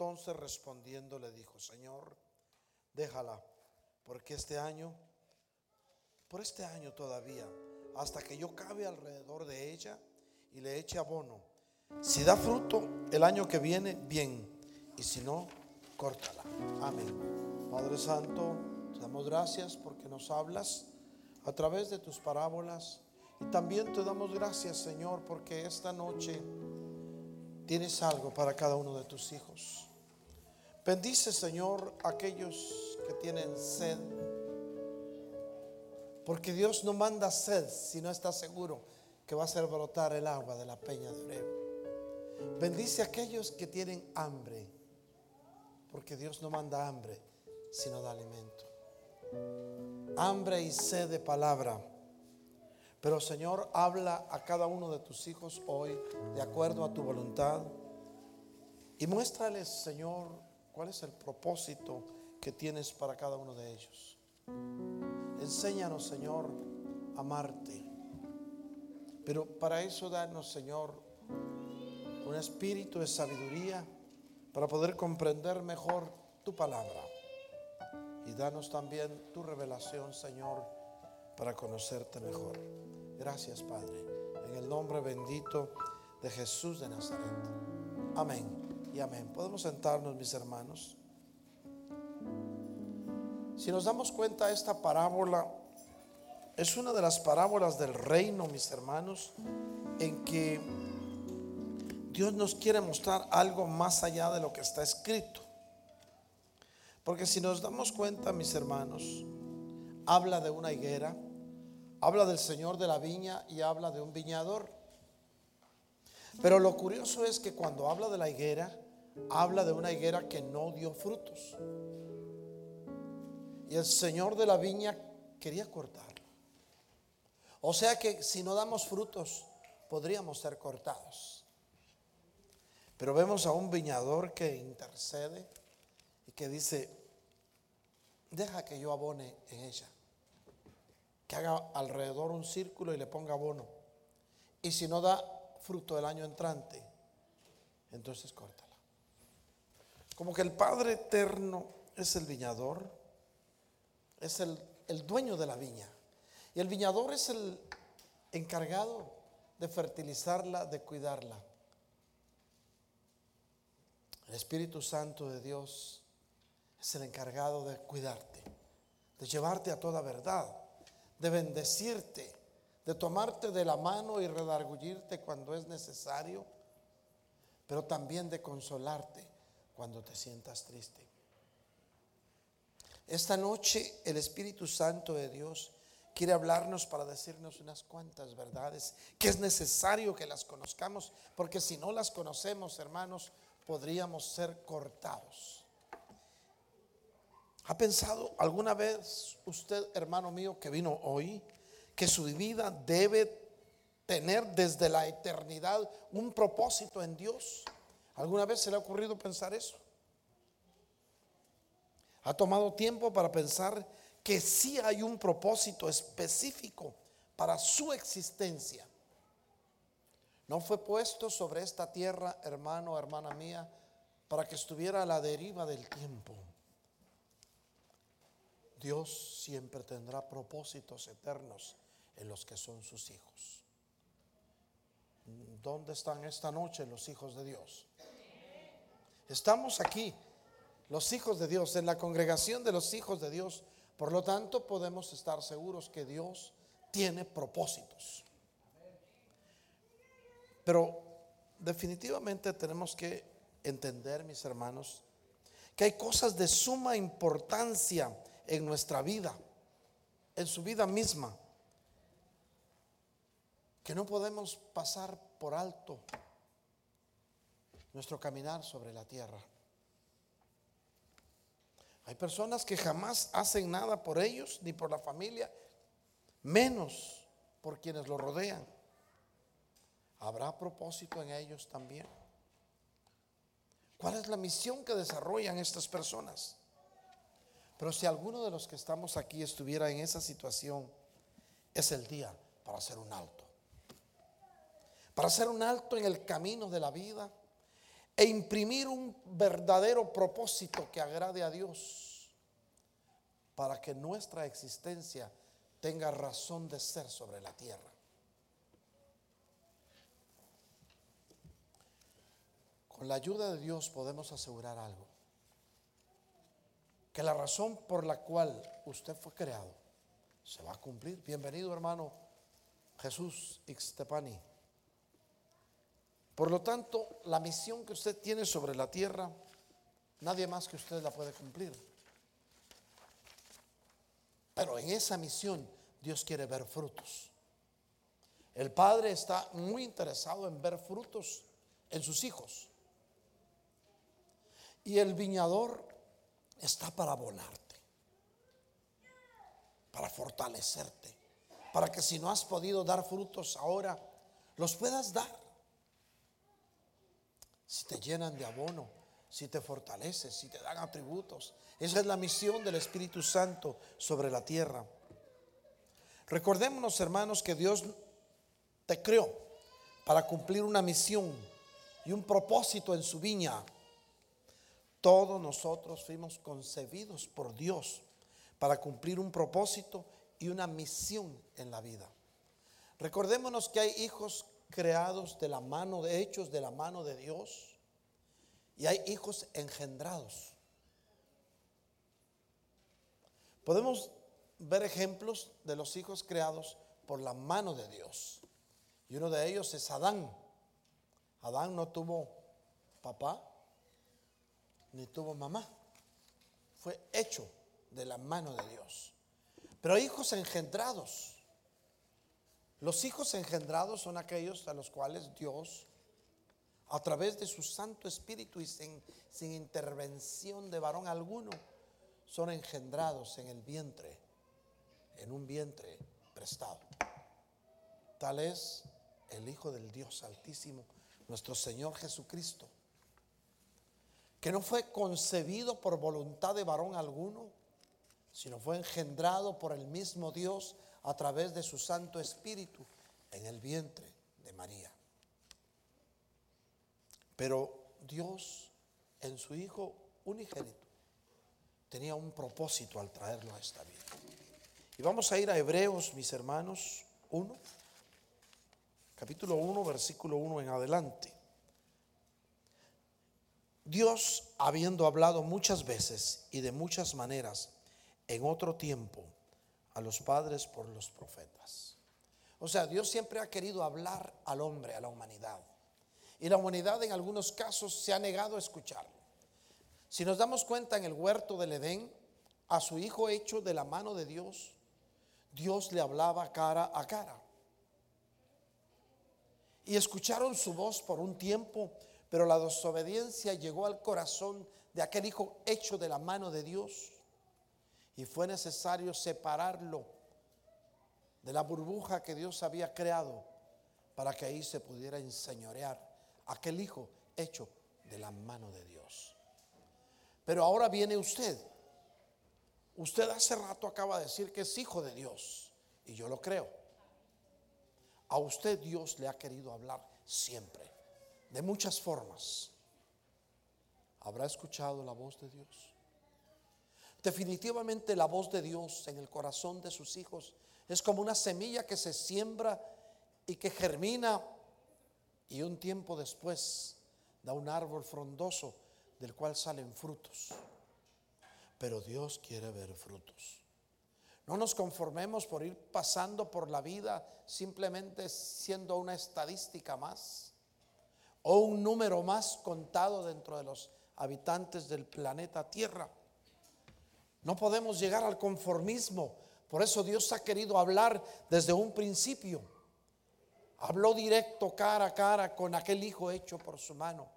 entonces respondiendo le dijo, Señor, déjala, porque este año, por este año todavía, hasta que yo cabe alrededor de ella y le eche abono, si da fruto el año que viene, bien, y si no, córtala. Amén. Padre Santo, te damos gracias porque nos hablas a través de tus parábolas. Y también te damos gracias, Señor, porque esta noche tienes algo para cada uno de tus hijos. Bendice, Señor, aquellos que tienen sed. Porque Dios no manda sed si no está seguro que va a hacer brotar el agua de la peña de Oreb. Bendice a aquellos que tienen hambre. Porque Dios no manda hambre sino da alimento. Hambre y sed de palabra. Pero Señor, habla a cada uno de tus hijos hoy de acuerdo a tu voluntad. Y muéstrales, Señor, cuál es el propósito que tienes para cada uno de ellos. Enséñanos, Señor, a amarte. Pero para eso danos, Señor, un espíritu de sabiduría para poder comprender mejor tu palabra. Y danos también tu revelación, Señor, para conocerte mejor. Gracias, Padre. En el nombre bendito de Jesús de Nazaret. Amén y amén. Podemos sentarnos, mis hermanos. Si nos damos cuenta, esta parábola es una de las parábolas del reino, mis hermanos, en que Dios nos quiere mostrar algo más allá de lo que está escrito. Porque si nos damos cuenta, mis hermanos, habla de una higuera, habla del Señor de la viña y habla de un viñador. Pero lo curioso es que cuando habla de la higuera, habla de una higuera que no dio frutos. Y el Señor de la viña quería cortarlo. O sea que si no damos frutos, podríamos ser cortados. Pero vemos a un viñador que intercede y que dice, deja que yo abone en ella. Que haga alrededor un círculo y le ponga abono. Y si no da fruto el año entrante, entonces córtala. Como que el Padre Eterno es el viñador, es el, dueño de la viña. Y el viñador es el encargado de fertilizarla, de cuidarla. El Espíritu Santo de Dios es el encargado de cuidarte, de llevarte a toda verdad, de bendecirte, de tomarte de la mano y redargullirte cuando es necesario, pero también de consolarte cuando te sientas triste. Esta noche el Espíritu Santo de Dios quiere hablarnos para decirnos unas cuantas verdades que es necesario que las conozcamos, porque si no las conocemos, hermanos, podríamos ser cortados. ¿Ha pensado alguna vez usted, hermano mío, que vino hoy, que su vida debe tener desde la eternidad un propósito en Dios? ¿Alguna vez se le ha ocurrido pensar eso? ¿Ha tomado tiempo para pensar que sí hay un propósito específico para su existencia? No fue puesto sobre esta tierra, hermano, hermana mía, para que estuviera a la deriva del tiempo. Dios siempre tendrá propósitos eternos en los que son sus hijos. ¿Dónde están esta noche los hijos de Dios? Estamos aquí, los hijos de Dios, en la congregación de los hijos de Dios. Por lo tanto, podemos estar seguros que Dios tiene propósitos. Pero definitivamente tenemos que entender, mis hermanos, que hay cosas de suma importancia en nuestra vida, en su vida misma, que no podemos pasar por alto nuestro caminar sobre la tierra. Hay personas que jamás hacen nada por ellos ni por la familia, menos por quienes lo rodean. ¿Habrá propósito en ellos también? ¿Cuál es la misión que desarrollan estas personas? Pero si alguno de los que estamos aquí estuviera en esa situación, es el día para hacer un alto. Para hacer un alto en el camino de la vida, e imprimir un verdadero propósito que agrade a Dios para que nuestra existencia tenga razón de ser sobre la tierra. Con la ayuda de Dios podemos asegurar algo. Que la razón por la cual usted fue creado se va a cumplir. Bienvenido hermano Jesús Ixtepani. Por lo tanto, la misión que usted tiene sobre la tierra, nadie más que usted la puede cumplir. Pero en esa misión Dios quiere ver frutos. El Padre está muy interesado en ver frutos en sus hijos. Y el viñador está para volarte, para fortalecerte, para que si no has podido dar frutos ahora, los puedas dar. Si te llenan de abono, si te fortaleces, si te dan atributos. Esa es la misión del Espíritu Santo sobre la tierra. Recordémonos, hermanos, que Dios te creó para cumplir una misión y un propósito en su viña. Todos nosotros fuimos concebidos por Dios para cumplir un propósito y una misión en la vida. Recordémonos que hay hijos creados de la mano, de hechos de la mano de Dios, y hay hijos engendrados. Podemos ver ejemplos de los hijos creados por la mano de Dios. Y uno de ellos es Adán. Adán no tuvo papá, ni tuvo mamá. Fue hecho de la mano de Dios. Pero hijos engendrados. Los hijos engendrados son aquellos a los cuales Dios, a través de su Santo Espíritu y sin, intervención de varón alguno, son engendrados en el vientre, en un vientre prestado. Tal es el Hijo del Dios Altísimo, nuestro Señor Jesucristo que no fue concebido por voluntad de varón alguno, sino fue engendrado por el mismo Dios a través de su Santo Espíritu en el vientre de María. Pero Dios en su Hijo unigénito tenía un propósito al traerlo a esta vida. Y vamos a ir a Hebreos, mis hermanos, 1, capítulo 1, versículo 1 en adelante. Dios, habiendo hablado muchas veces y de muchas maneras en otro tiempo a los padres por los profetas. O sea, Dios siempre ha querido hablar al hombre, a la humanidad. Y la humanidad en algunos casos se ha negado a escucharlo. Si nos damos cuenta en el huerto del Edén, a su hijo hecho de la mano de Dios, Dios le hablaba cara a cara. Y escucharon su voz por un tiempo pero la desobediencia llegó al corazón de aquel hijo hecho de la mano de Dios. Y fue necesario separarlo de la burbuja que Dios había creado para que ahí se pudiera enseñorear aquel hijo hecho de la mano de Dios. Pero ahora viene usted. Usted hace rato acaba de decir que es hijo de Dios. Y yo lo creo. A usted Dios le ha querido hablar siempre de muchas formas. ¿Habrá escuchado la voz de Dios? Definitivamente la voz de Dios en el corazón de sus hijos es como una semilla que se siembra y que germina y un tiempo después da un árbol frondoso del cual salen frutos. Pero Dios quiere ver frutos. No nos conformemos por ir pasando por la vida simplemente siendo una estadística más o un número más contado dentro de los habitantes del planeta Tierra. No podemos llegar al conformismo. Por eso Dios ha querido hablar desde un principio. Habló directo cara a cara con aquel hijo hecho por su mano.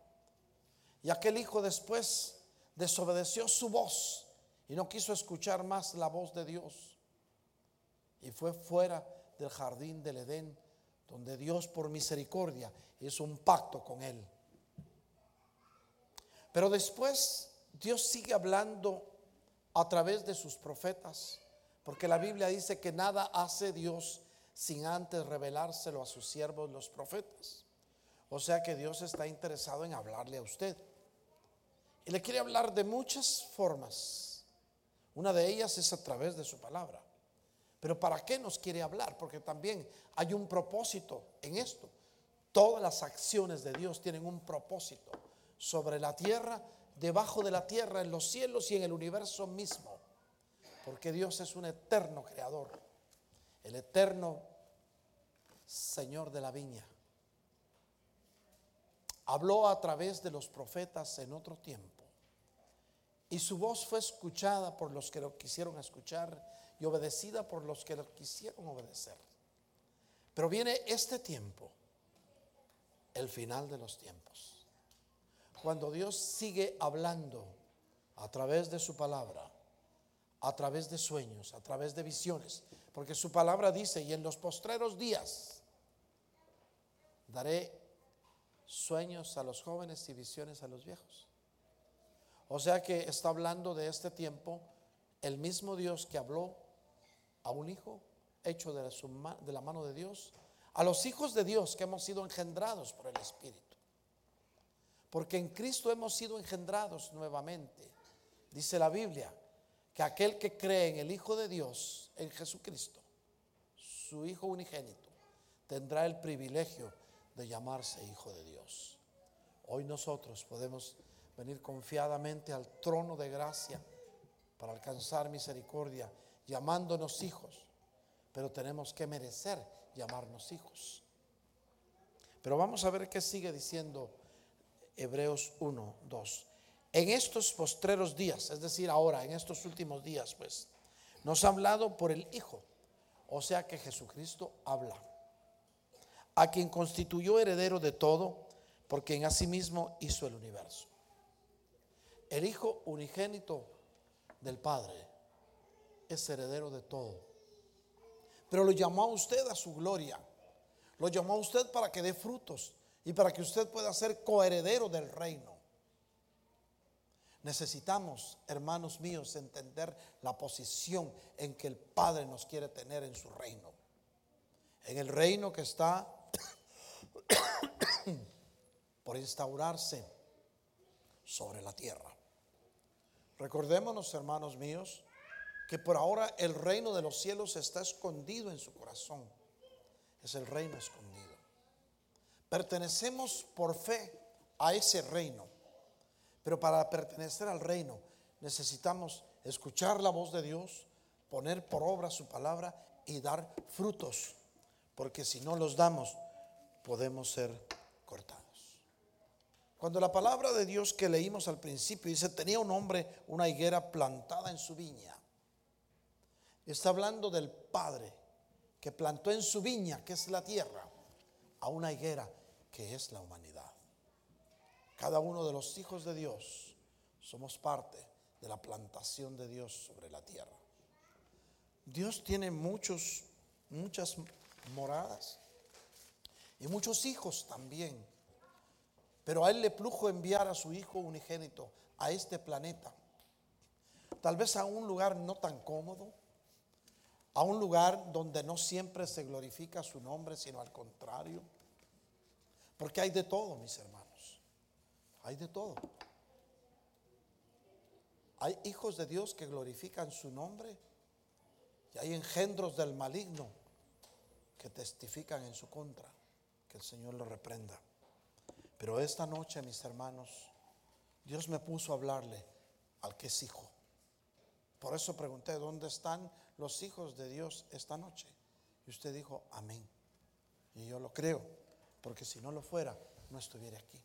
Y aquel hijo después desobedeció su voz y no quiso escuchar más la voz de Dios. Y fue fuera del jardín del Edén donde Dios por misericordia hizo un pacto con él. Pero después Dios sigue hablando a través de sus profetas, porque la Biblia dice que nada hace Dios sin antes revelárselo a sus siervos los profetas. O sea que Dios está interesado en hablarle a usted. Y le quiere hablar de muchas formas. Una de ellas es a través de su palabra. Pero ¿para qué nos quiere hablar? Porque también hay un propósito en esto. Todas las acciones de Dios tienen un propósito sobre la tierra, debajo de la tierra, en los cielos y en el universo mismo. Porque Dios es un eterno creador, el eterno Señor de la viña. Habló a través de los profetas en otro tiempo. Y su voz fue escuchada por los que lo quisieron escuchar y obedecida por los que lo quisieron obedecer. Pero viene este tiempo, el final de los tiempos, cuando Dios sigue hablando a través de su palabra, a través de sueños, a través de visiones, porque su palabra dice, y en los postreros días daré sueños a los jóvenes y visiones a los viejos. O sea que está hablando de este tiempo el mismo Dios que habló a un hijo hecho de, la mano de Dios, a los hijos de Dios que hemos sido engendrados por el Espíritu. Porque en Cristo hemos sido engendrados nuevamente. Dice la Biblia que aquel que cree en el Hijo de Dios, en Jesucristo, su Hijo unigénito, tendrá el privilegio de llamarse hijo de Dios. Hoy nosotros podemos venir confiadamente al trono de gracia para alcanzar misericordia, llamándonos hijos, pero tenemos que merecer llamarnos hijos. Pero vamos a ver qué sigue diciendo Hebreos 1, 2. En estos postreros días, es decir, ahora, en estos últimos días, pues, nos ha hablado por el Hijo. O sea que Jesucristo habla a quien constituyó heredero de todo, porque en asimismo hizo el universo. El Hijo unigénito del Padre es heredero de todo. Pero lo llamó a usted a su gloria. Lo llamó a usted para que dé frutos y para que usted pueda ser coheredero del reino. Necesitamos, hermanos míos, entender la posición en que el Padre nos quiere tener en su reino. En el reino que está por instaurarse sobre la tierra. Recordémonos, hermanos míos, que por ahora el reino de los cielos está escondido en su corazón. Es el reino escondido. Pertenecemos por fe a ese reino. Pero para pertenecer al reino necesitamos escuchar la voz de Dios, poner por obra su palabra y dar frutos. Porque si no los damos, podemos ser cortados. Cuando la palabra de Dios que leímos al principio dice, tenía un hombre una higuera plantada en su viña, está hablando del Padre que plantó en su viña, que es la tierra, a una higuera que es la humanidad. Cada uno de los hijos de Dios somos parte de la plantación de Dios sobre la tierra. Dios tiene muchos, muchas moradas y muchos hijos también. Pero a él le plujo enviar a su hijo unigénito a este planeta. Tal vez a un lugar no tan cómodo, a un lugar donde no siempre se glorifica su nombre, sino al contrario. Porque hay de todo, mis hermanos. Hay de todo. Hay hijos de Dios que glorifican su nombre y hay engendros del maligno que testifican en su contra que el Señor lo reprenda. Pero esta noche, mis hermanos, Dios me puso a hablarle al que es hijo. Por eso pregunté, ¿dónde están los hijos de Dios esta noche? Y usted dijo, amén. Y yo lo creo, porque si no lo fuera, no estuviera aquí.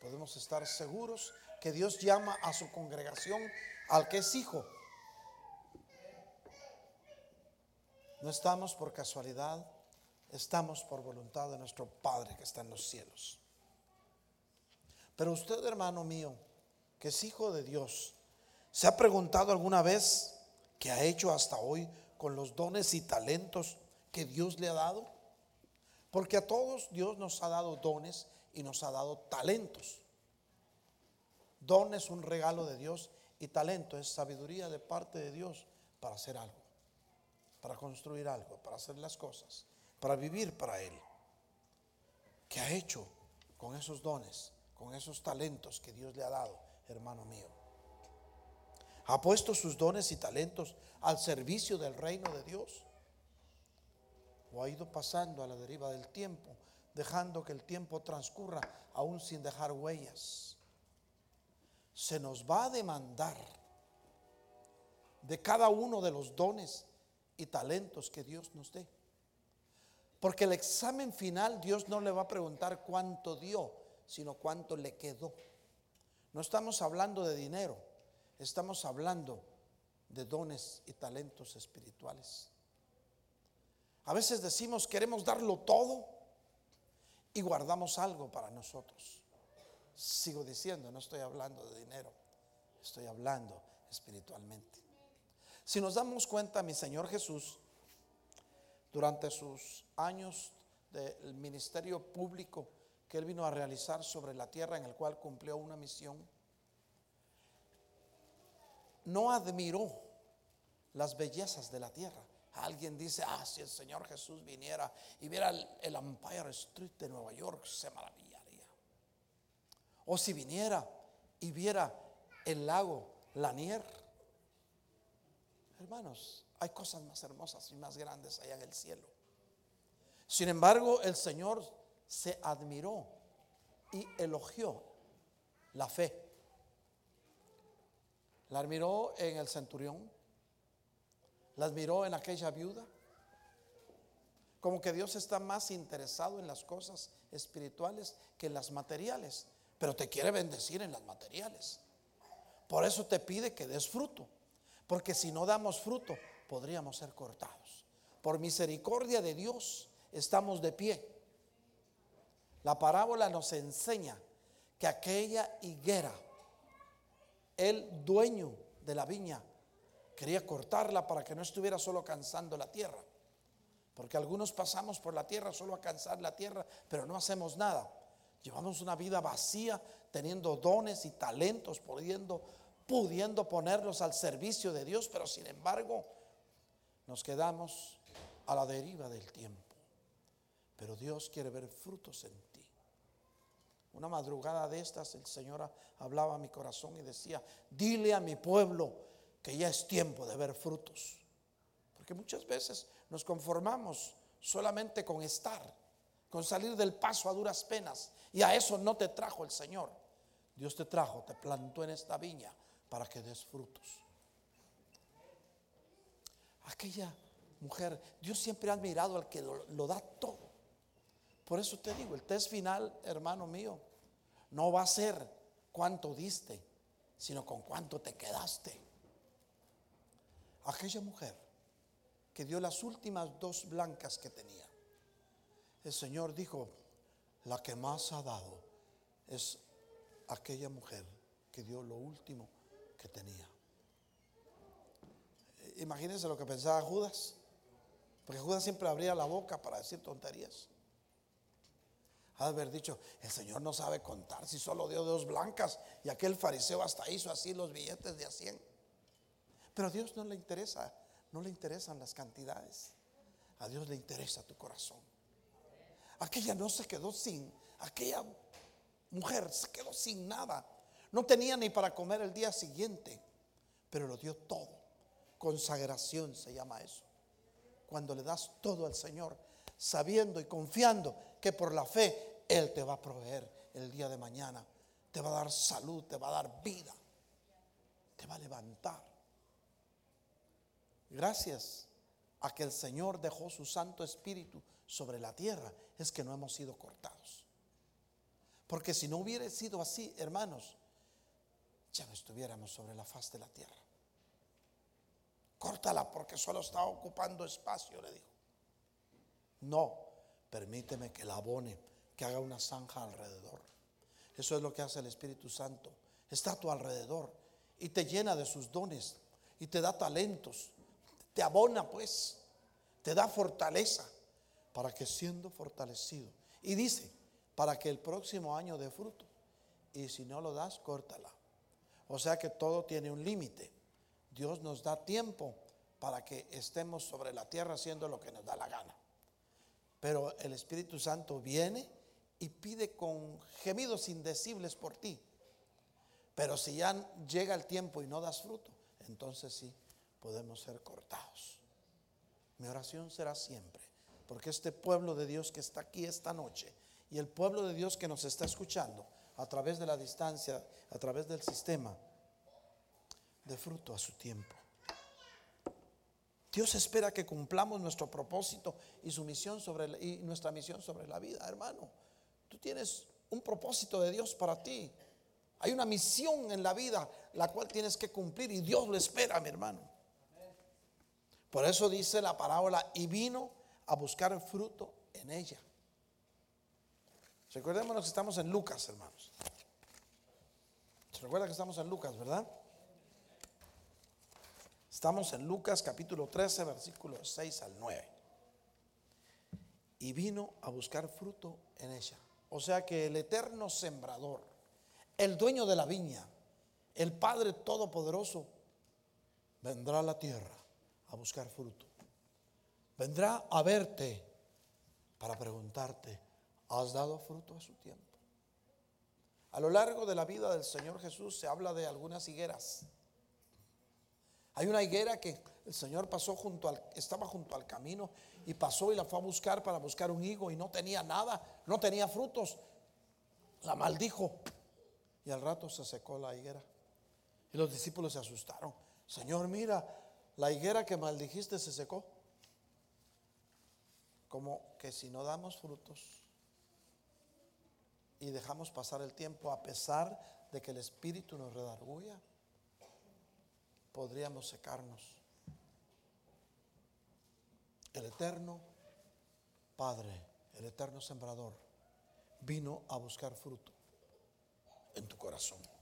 Podemos estar seguros que Dios llama a su congregación al que es hijo. No estamos por casualidad estamos por voluntad de nuestro Padre que está en los cielos. Pero usted, hermano mío, que es hijo de Dios, ¿se ha preguntado alguna vez qué ha hecho hasta hoy con los dones y talentos que Dios le ha dado? Porque a todos Dios nos ha dado dones y nos ha dado talentos. Don es un regalo de Dios y talento es sabiduría de parte de Dios para hacer algo, para construir algo, para hacer las cosas para vivir para Él. ¿Qué ha hecho con esos dones, con esos talentos que Dios le ha dado, hermano mío. Ha puesto sus dones y talentos al servicio del reino de Dios. O ha ido pasando a la deriva del tiempo, dejando que el tiempo transcurra aún sin dejar huellas. Se nos va a demandar de cada uno de los dones y talentos que Dios nos dé. Porque el examen final Dios no le va a preguntar cuánto dio, sino cuánto le quedó. No estamos hablando de dinero, estamos hablando de dones y talentos espirituales. A veces decimos queremos darlo todo y guardamos algo para nosotros. Sigo diciendo, no estoy hablando de dinero, estoy hablando espiritualmente. Si nos damos cuenta, mi Señor Jesús, durante sus años del ministerio público que Él vino a realizar sobre la tierra en el cual cumplió una misión, no admiró las bellezas de la tierra. Alguien dice, ah, si el Señor Jesús viniera y viera el, Empire Street de Nueva York, se maravillaría. O si viniera y viera el lago Lanier, Hermanos, hay cosas más hermosas y más grandes allá en el cielo. Sin embargo, el Señor se admiró y elogió la fe. La admiró en el centurión, la admiró en aquella viuda. Como que Dios está más interesado en las cosas espirituales que en las materiales, pero te quiere bendecir en las materiales. Por eso te pide que des fruto. Porque si no damos fruto, podríamos ser cortados. Por misericordia de Dios estamos de pie. La parábola nos enseña que aquella higuera, el dueño de la viña, quería cortarla para que no estuviera solo cansando la tierra. Porque algunos pasamos por la tierra solo a cansar la tierra, pero no hacemos nada. Llevamos una vida vacía, teniendo dones y talentos, pudiendo pudiendo ponerlos al servicio de Dios, pero sin embargo nos quedamos a la deriva del tiempo. Pero Dios quiere ver frutos en ti. Una madrugada de estas el Señor hablaba a mi corazón y decía, dile a mi pueblo que ya es tiempo de ver frutos. Porque muchas veces nos conformamos solamente con estar, con salir del paso a duras penas. Y a eso no te trajo el Señor. Dios te trajo, te plantó en esta viña para que des frutos. Aquella mujer, Dios siempre ha admirado al que lo, da todo. Por eso te digo, el test final, hermano mío, no va a ser cuánto diste, sino con cuánto te quedaste. Aquella mujer que dio las últimas dos blancas que tenía, el Señor dijo, la que más ha dado es aquella mujer que dio lo último que tenía. Imagínense lo que pensaba Judas, porque Judas siempre abría la boca para decir tonterías. Ha de haber dicho, el Señor no sabe contar si solo dio dos blancas y aquel fariseo hasta hizo así los billetes de a 100. Pero a Dios no le interesa, no le interesan las cantidades. A Dios le interesa tu corazón. Aquella no se quedó sin, aquella mujer se quedó sin nada. No tenía ni para comer el día siguiente, pero lo dio todo. Consagración se llama eso. Cuando le das todo al Señor, sabiendo y confiando que por la fe Él te va a proveer el día de mañana. Te va a dar salud, te va a dar vida, te va a levantar. Gracias a que el Señor dejó su Santo Espíritu sobre la tierra, es que no hemos sido cortados. Porque si no hubiera sido así, hermanos, ya no estuviéramos sobre la faz de la tierra. Córtala porque solo está ocupando espacio, le dijo. No, permíteme que la abone, que haga una zanja alrededor. Eso es lo que hace el Espíritu Santo. Está a tu alrededor y te llena de sus dones y te da talentos. Te abona pues, te da fortaleza para que siendo fortalecido. Y dice, para que el próximo año dé fruto. Y si no lo das, córtala. O sea que todo tiene un límite. Dios nos da tiempo para que estemos sobre la tierra haciendo lo que nos da la gana. Pero el Espíritu Santo viene y pide con gemidos indecibles por ti. Pero si ya llega el tiempo y no das fruto, entonces sí podemos ser cortados. Mi oración será siempre, porque este pueblo de Dios que está aquí esta noche y el pueblo de Dios que nos está escuchando a través de la distancia, a través del sistema, de fruto a su tiempo. Dios espera que cumplamos nuestro propósito y su misión sobre y nuestra misión sobre la vida, hermano. Tú tienes un propósito de Dios para ti. Hay una misión en la vida la cual tienes que cumplir y Dios lo espera, mi hermano. Por eso dice la parábola, y vino a buscar fruto en ella. Recordémonos que estamos en Lucas, hermanos. ¿Se recuerda que estamos en Lucas, verdad? Estamos en Lucas capítulo 13, versículos 6 al 9. Y vino a buscar fruto en ella. O sea que el eterno sembrador el dueño de la viña, el Padre Todopoderoso, vendrá a la tierra a buscar fruto. Vendrá a verte para preguntarte, ¿has dado fruto a su tiempo? A lo largo de la vida del Señor Jesús se habla de algunas higueras. Hay una higuera que el Señor pasó junto al, estaba junto al camino y pasó y la fue a buscar para buscar un higo y no tenía nada, no tenía frutos. La maldijo y al rato se secó la higuera. Y los discípulos se asustaron. Señor, mira, la higuera que maldijiste se secó. Como que si no damos frutos y dejamos pasar el tiempo a pesar de que el Espíritu nos redarguya, podríamos secarnos. El eterno Padre, el eterno sembrador, vino a buscar fruto en tu corazón.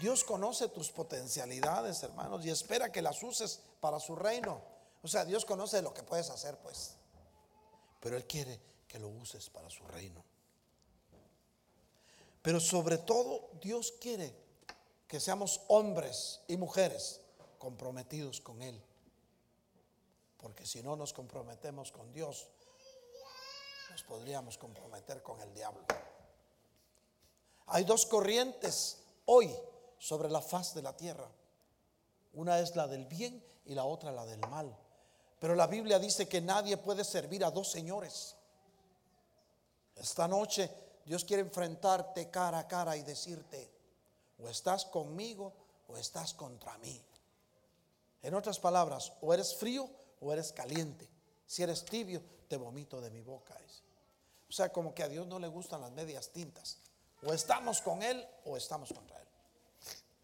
Dios conoce tus potencialidades, hermanos, y espera que las uses para su reino. O sea, Dios conoce lo que puedes hacer, pues. Pero Él quiere que lo uses para su reino. Pero sobre todo, Dios quiere que seamos hombres y mujeres comprometidos con Él. Porque si no nos comprometemos con Dios, nos podríamos comprometer con el diablo. Hay dos corrientes hoy sobre la faz de la tierra. Una es la del bien y la otra la del mal. Pero la Biblia dice que nadie puede servir a dos señores. Esta noche Dios quiere enfrentarte cara a cara y decirte, o estás conmigo o estás contra mí. En otras palabras, o eres frío o eres caliente. Si eres tibio, te vomito de mi boca. O sea, como que a Dios no le gustan las medias tintas. O estamos con Él o estamos contra Él.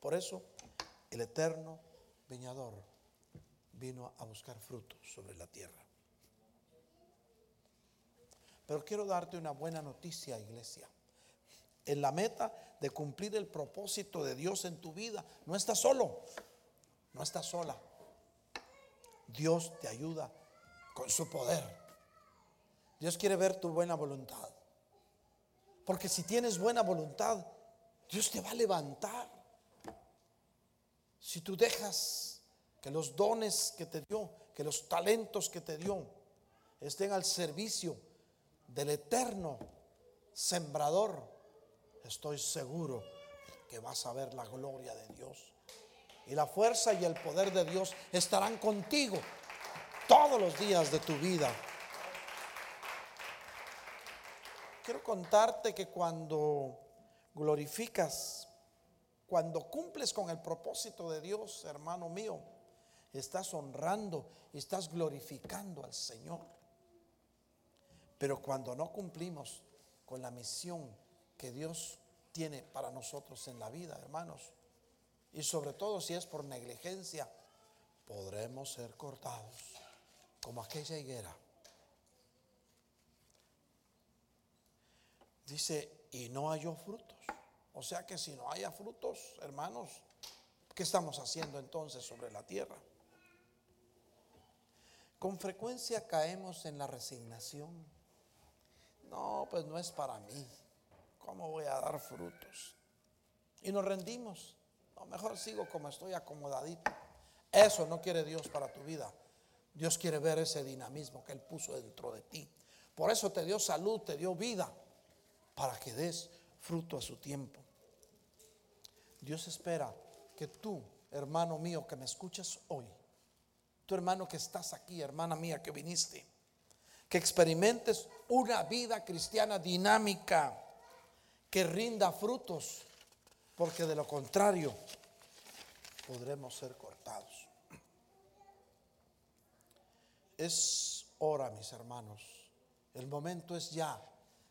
Por eso el eterno viñador vino a buscar frutos sobre la tierra. Pero quiero darte una buena noticia, iglesia. En la meta de cumplir el propósito de Dios en tu vida, no estás solo, no estás sola. Dios te ayuda con su poder. Dios quiere ver tu buena voluntad. Porque si tienes buena voluntad, Dios te va a levantar. Si tú dejas que los dones que te dio, que los talentos que te dio, estén al servicio del eterno sembrador, estoy seguro que vas a ver la gloria de Dios. Y la fuerza y el poder de Dios estarán contigo todos los días de tu vida. quiero contarte que cuando glorificas, cuando cumples con el propósito de Dios, hermano mío, estás honrando estás glorificando al Señor. Pero cuando no cumplimos con la misión que Dios tiene para nosotros en la vida, hermanos, y sobre todo si es por negligencia, podremos ser cortados como aquella higuera Dice, y no halló frutos. O sea que si no haya frutos, hermanos, ¿qué estamos haciendo entonces sobre la tierra? Con frecuencia caemos en la resignación. No, pues no es para mí. ¿Cómo voy a dar frutos? Y nos rendimos. No, mejor sigo como estoy acomodadito. Eso no quiere Dios para tu vida. Dios quiere ver ese dinamismo que Él puso dentro de ti. Por eso te dio salud, te dio vida, para que des fruto a su tiempo. Dios espera que tú, hermano mío, que me escuchas hoy, tu hermano que estás aquí, hermana mía que viniste, que experimentes una vida cristiana dinámica, que rinda frutos, porque de lo contrario podremos ser cortados. Es hora, mis hermanos, el momento es ya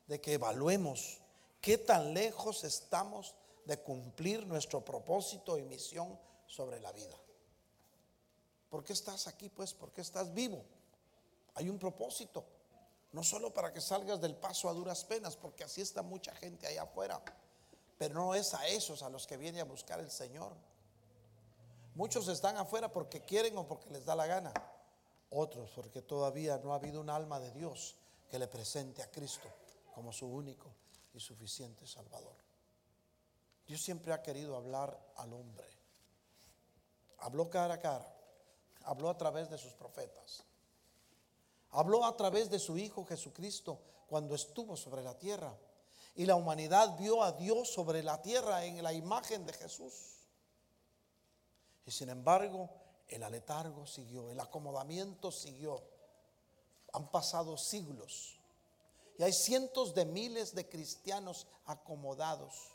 de que evaluemos qué tan lejos estamos de cumplir nuestro propósito y misión sobre la vida. ¿Por qué estás aquí? Pues porque estás vivo. Hay un propósito. No solo para que salgas del paso a duras penas, porque así está mucha gente allá afuera. Pero no es a esos a los que viene a buscar el Señor. Muchos están afuera porque quieren o porque les da la gana. Otros porque todavía no ha habido un alma de Dios que le presente a Cristo como su único y suficiente Salvador. Dios siempre ha querido hablar al hombre. Habló cara a cara. Habló a través de sus profetas. Habló a través de su Hijo Jesucristo cuando estuvo sobre la tierra. Y la humanidad vio a Dios sobre la tierra en la imagen de Jesús. Y sin embargo, el aletargo siguió, el acomodamiento siguió. Han pasado siglos. Y hay cientos de miles de cristianos acomodados,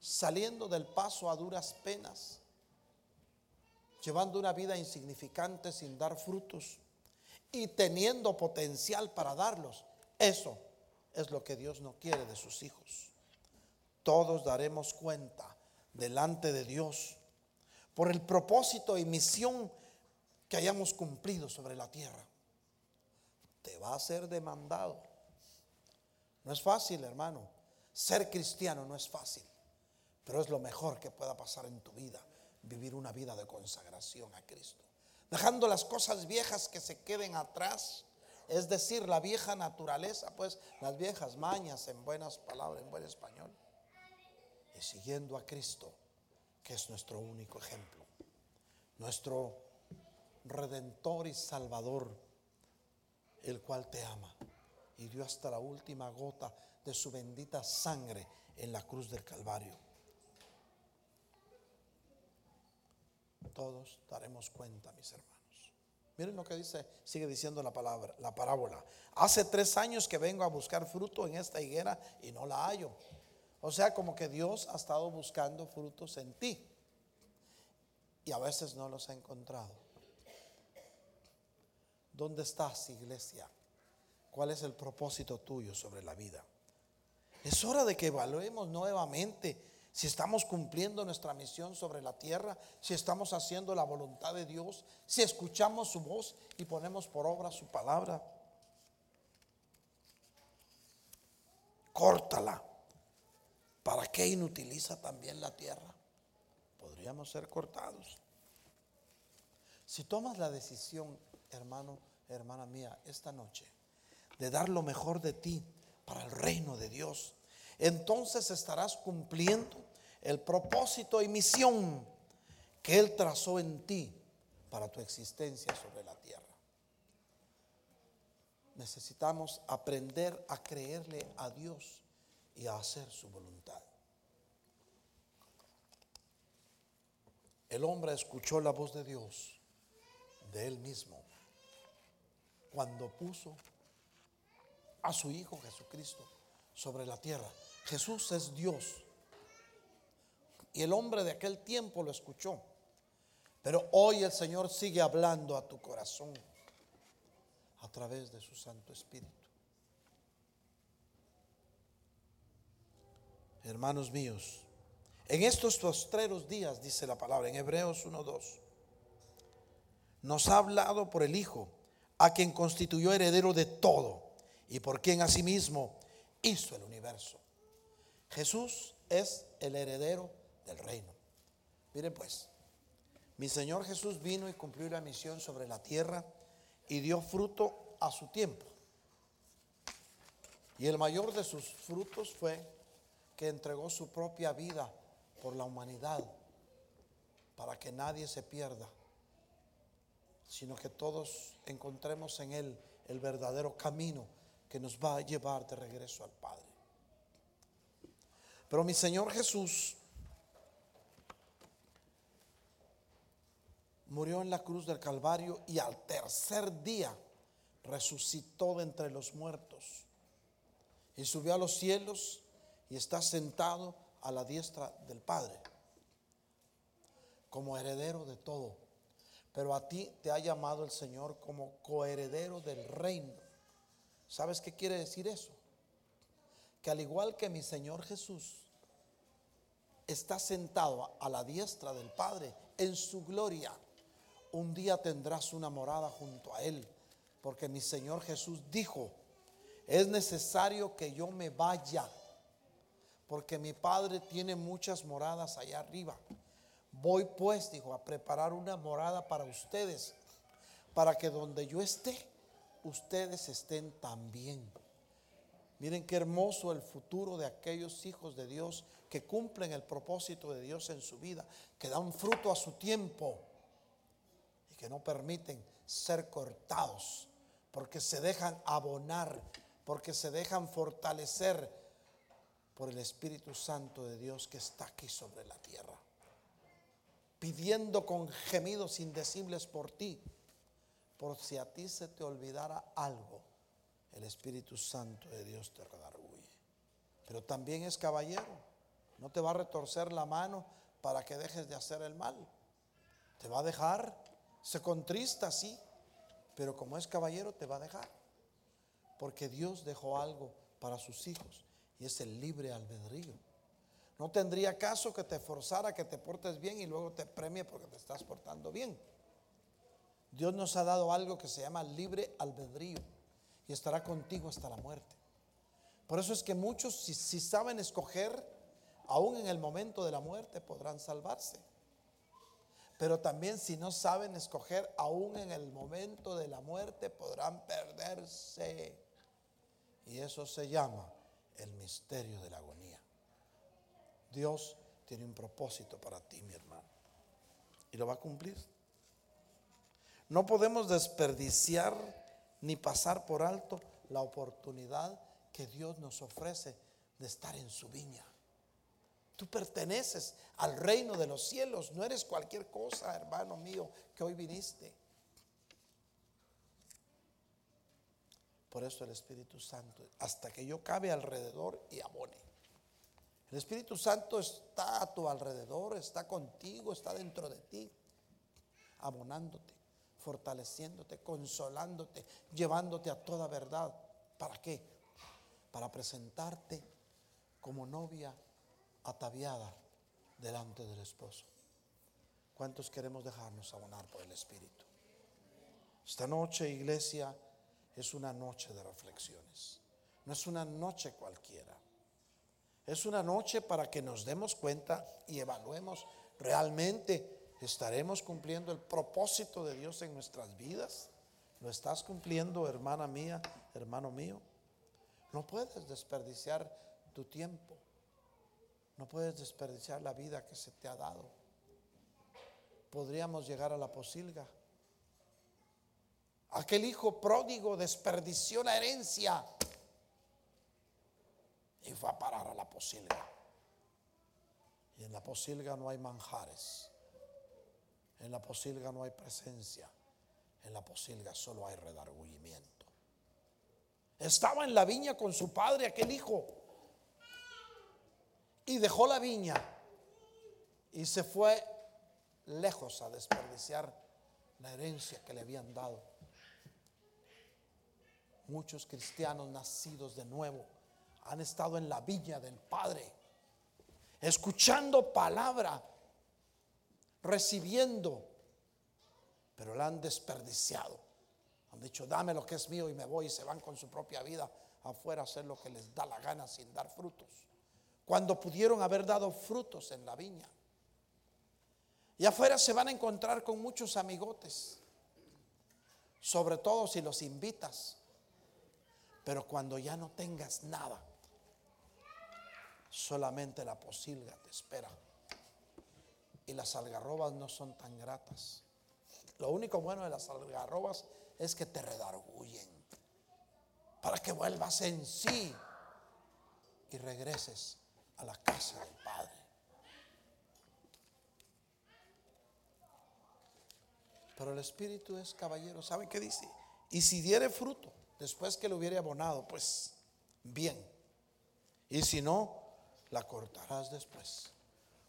saliendo del paso a duras penas, llevando una vida insignificante sin dar frutos y teniendo potencial para darlos. Eso es lo que Dios no quiere de sus hijos. Todos daremos cuenta delante de Dios por el propósito y misión que hayamos cumplido sobre la tierra. Te va a ser demandado. No es fácil, hermano. Ser cristiano no es fácil, pero es lo mejor que pueda pasar en tu vida, vivir una vida de consagración a Cristo dejando las cosas viejas que se queden atrás, es decir, la vieja naturaleza, pues las viejas mañas en buenas palabras, en buen español, y siguiendo a Cristo, que es nuestro único ejemplo, nuestro redentor y salvador, el cual te ama y dio hasta la última gota de su bendita sangre en la cruz del Calvario. Todos daremos cuenta, mis hermanos. Miren lo que dice, sigue diciendo la palabra, la parábola. Hace tres años que vengo a buscar fruto en esta higuera y no la hallo. O sea, como que Dios ha estado buscando frutos en ti. Y a veces no los ha encontrado. ¿Dónde estás, iglesia? ¿Cuál es el propósito tuyo sobre la vida? Es hora de que evaluemos nuevamente si estamos cumpliendo nuestra misión sobre la tierra, si estamos haciendo la voluntad de Dios, si escuchamos su voz y ponemos por obra su palabra. Córtala. ¿Para qué inutiliza también la tierra? Podríamos ser cortados. Si tomas la decisión, hermano, hermana mía, esta noche, de dar lo mejor de ti para el reino de Dios, entonces estarás cumpliendo el propósito y misión que Él trazó en ti para tu existencia sobre la tierra. Necesitamos aprender a creerle a Dios y a hacer su voluntad. El hombre escuchó la voz de Dios, de él mismo, cuando puso a su Hijo Jesucristo sobre la tierra. Jesús es Dios y el hombre de aquel tiempo lo escuchó. Pero hoy el Señor sigue hablando a tu corazón a través de su Santo Espíritu. Hermanos míos, en estos postreros días, dice la palabra en Hebreos 1.2, nos ha hablado por el Hijo, a quien constituyó heredero de todo y por quien asimismo hizo el universo. Jesús es el heredero del reino. Miren pues, mi Señor Jesús vino y cumplió la misión sobre la tierra y dio fruto a su tiempo. Y el mayor de sus frutos fue que entregó su propia vida por la humanidad, para que nadie se pierda, sino que todos encontremos en Él el verdadero camino que nos va a llevar de regreso al Padre. Pero mi Señor Jesús murió en la cruz del Calvario y al tercer día resucitó de entre los muertos y subió a los cielos y está sentado a la diestra del Padre como heredero de todo. Pero a ti te ha llamado el Señor como coheredero del reino. ¿Sabes qué quiere decir eso? Que al igual que mi Señor Jesús está sentado a la diestra del Padre en su gloria, un día tendrás una morada junto a Él. Porque mi Señor Jesús dijo, es necesario que yo me vaya, porque mi Padre tiene muchas moradas allá arriba. Voy pues, dijo, a preparar una morada para ustedes, para que donde yo esté, ustedes estén también. Miren qué hermoso el futuro de aquellos hijos de Dios que cumplen el propósito de Dios en su vida, que dan fruto a su tiempo y que no permiten ser cortados, porque se dejan abonar, porque se dejan fortalecer por el Espíritu Santo de Dios que está aquí sobre la tierra pidiendo con gemidos indecibles por ti, por si a ti se te olvidara algo, el Espíritu Santo de Dios te redarguye. Pero también es caballero, no te va a retorcer la mano para que dejes de hacer el mal. Te va a dejar, se contrista, sí, pero como es caballero te va a dejar. Porque Dios dejó algo para sus hijos y es el libre albedrío. No tendría caso que te forzara que te portes bien y luego te premie porque te estás portando bien. Dios nos ha dado algo que se llama libre albedrío y estará contigo hasta la muerte. Por eso es que muchos, si, saben escoger, aún en el momento de la muerte podrán salvarse. Pero también si no saben escoger, aún en el momento de la muerte podrán perderse. Y eso se llama el misterio de la agonía. Dios tiene un propósito para ti, mi hermano. Y lo va a cumplir. No podemos desperdiciar ni pasar por alto la oportunidad que Dios nos ofrece de estar en su viña. Tú perteneces al reino de los cielos, no eres cualquier cosa, hermano mío, que hoy viniste. Por eso el Espíritu Santo, hasta que yo cabe alrededor y abone. El Espíritu Santo está a tu alrededor, está contigo, está dentro de ti, abonándote, fortaleciéndote, consolándote, llevándote a toda verdad. ¿Para qué? Para presentarte como novia ataviada delante del esposo. ¿Cuántos queremos dejarnos abonar por el Espíritu? Esta noche, iglesia, es una noche de reflexiones. No es una noche cualquiera. Es una noche para que nos demos cuenta y evaluemos realmente estaremos cumpliendo el propósito de Dios en nuestras vidas. ¿Lo estás cumpliendo, hermana mía, hermano mío? No puedes desperdiciar tu tiempo. No puedes desperdiciar la vida que se te ha dado. Podríamos llegar a la posilga. Aquel hijo pródigo desperdició la herencia y fue a parar a la posilga. Y en la posilga no hay manjares. En la posilga no hay presencia. En la posilga solo hay redargüimiento. Estaba en la viña con su padre, aquel hijo. Y dejó la viña. Y se fue lejos a desperdiciar la herencia que le habían dado. Muchos cristianos nacidos de nuevo han estado en la viña del Padre, escuchando palabra, recibiendo, pero la han desperdiciado. Han dicho, dame lo que es mío y me voy y se van con su propia vida afuera a hacer lo que les da la gana sin dar frutos. Cuando pudieron haber dado frutos en la viña. Y afuera se van a encontrar con muchos amigotes, sobre todo si los invitas. Pero cuando ya no tengas nada, solamente la posilga te espera. Y las algarrobas no son tan gratas. Lo único bueno de las algarrobas es que te redarguyen. para que vuelvas en sí y regreses a la casa del Padre. Pero el Espíritu es caballero. ¿Sabe qué dice? Y si diere fruto, después que lo hubiere abonado, pues bien. Y si no, la cortarás después.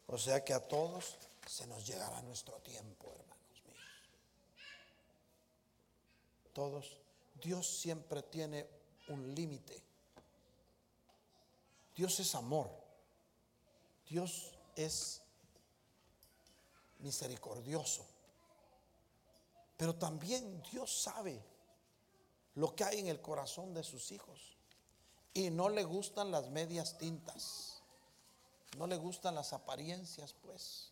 O sea que a todos se nos llegará nuestro tiempo, hermanos míos. Todos, Dios siempre tiene un límite. Dios es amor. Dios es misericordioso. Pero también Dios sabe lo que hay en el corazón de sus hijos. Y no le gustan las medias tintas. No le gustan las apariencias, pues.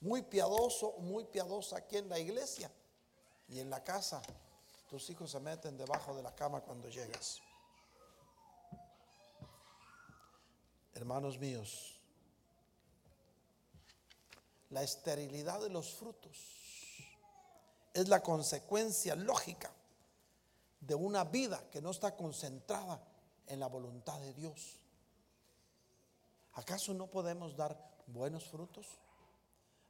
Muy piadoso, muy piadosa aquí en la iglesia. Y en la casa, tus hijos se meten debajo de la cama cuando llegas. Hermanos míos, la esterilidad de los frutos es la consecuencia lógica de una vida que no está concentrada en la voluntad de Dios. ¿Acaso no podemos dar buenos frutos?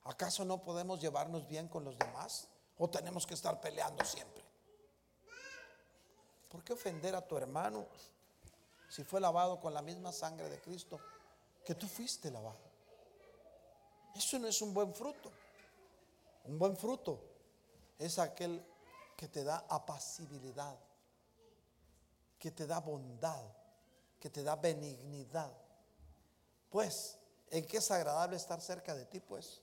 ¿Acaso no podemos llevarnos bien con los demás? ¿O tenemos que estar peleando siempre? ¿Por qué ofender a tu hermano si fue lavado con la misma sangre de Cristo que tú fuiste lavado? Eso no es un buen fruto. Un buen fruto es aquel que te da apacibilidad, que te da bondad, que te da benignidad. Pues, ¿en qué es agradable estar cerca de ti? Pues,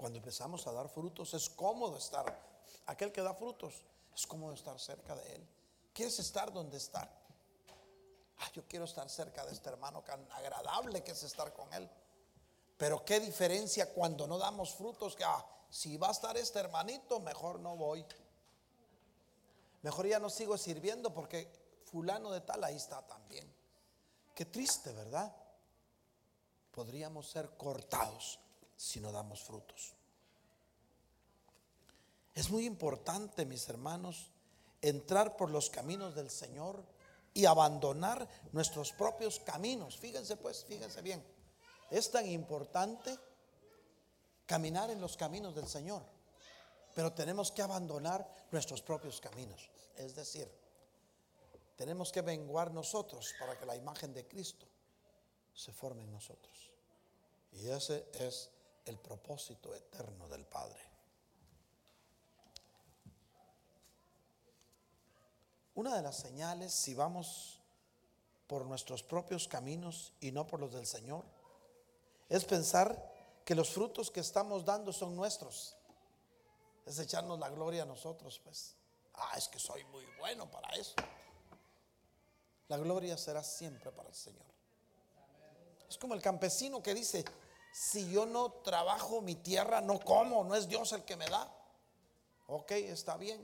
cuando empezamos a dar frutos, es cómodo estar. Aquel que da frutos, es cómodo estar cerca de él. ¿Quieres estar donde está? Ah, yo quiero estar cerca de este hermano, tan agradable que es estar con él. Pero qué diferencia cuando no damos frutos, que ah, si va a estar este hermanito, mejor no voy. Mejor ya no sigo sirviendo porque fulano de tal ahí está también. Qué triste, ¿verdad? Podríamos ser cortados si no damos frutos. Es muy importante, mis hermanos, entrar por los caminos del Señor y abandonar nuestros propios caminos. Fíjense pues, fíjense bien. Es tan importante caminar en los caminos del Señor. Pero tenemos que abandonar nuestros propios caminos. Es decir, tenemos que venguar nosotros para que la imagen de Cristo se forme en nosotros. Y ese es el propósito eterno del Padre. Una de las señales, si vamos por nuestros propios caminos y no por los del Señor, es pensar que los frutos que estamos dando son nuestros. Es echarnos la gloria a nosotros, pues. Ah, es que soy muy bueno para eso. La gloria será siempre para el Señor. Es como el campesino que dice, si yo no trabajo mi tierra, no como, no es Dios el que me da. Ok, está bien.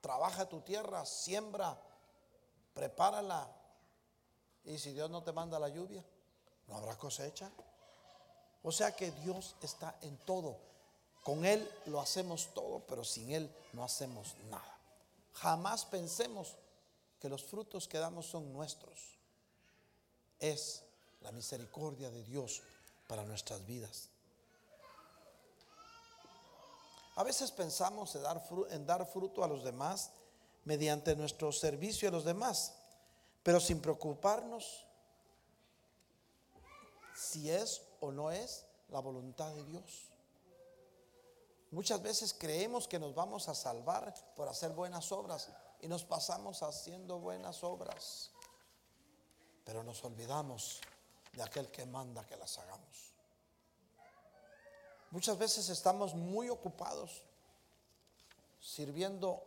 Trabaja tu tierra, siembra, prepárala. Y si Dios no te manda la lluvia, no habrá cosecha. O sea que Dios está en todo. Con Él lo hacemos todo, pero sin Él no hacemos nada. Jamás pensemos que los frutos que damos son nuestros. Es la misericordia de Dios para nuestras vidas. A veces pensamos en dar, fruto a los demás mediante nuestro servicio a los demás, pero sin preocuparnos si es o no es la voluntad de Dios. Muchas veces creemos que nos vamos a salvar por hacer buenas obras y nos pasamos haciendo buenas obras, pero nos olvidamos de aquel que manda que las hagamos. Muchas veces estamos muy ocupados sirviendo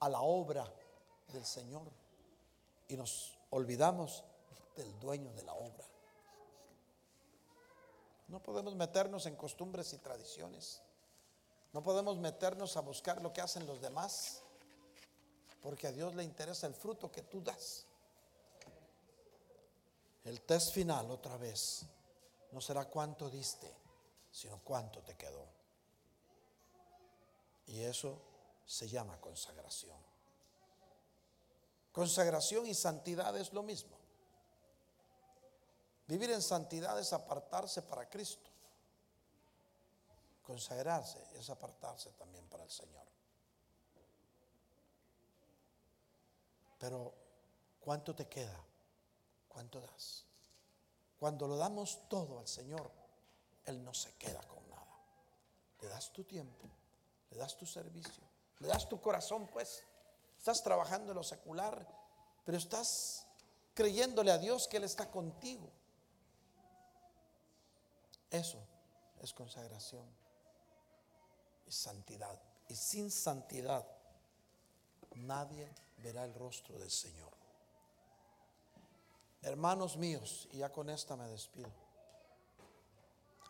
a la obra del Señor y nos olvidamos del dueño de la obra. No podemos meternos en costumbres y tradiciones. No podemos meternos a buscar lo que hacen los demás, porque a Dios le interesa el fruto que tú das. El test final otra vez no será cuánto diste, sino cuánto te quedó. Y eso se llama consagración. Consagración y santidad es lo mismo. Vivir en santidad es apartarse para Cristo. Consagrarse es apartarse también para el Señor. Pero, ¿cuánto te queda? ¿Cuánto das? Cuando lo damos todo al Señor, Él no se queda con nada. Le das tu tiempo, le das tu servicio, le das tu corazón, pues. Estás trabajando en lo secular, pero estás creyéndole a Dios que Él está contigo. Eso es consagración y santidad. Y sin santidad nadie verá el rostro del Señor. Hermanos míos, y ya con esta me despido.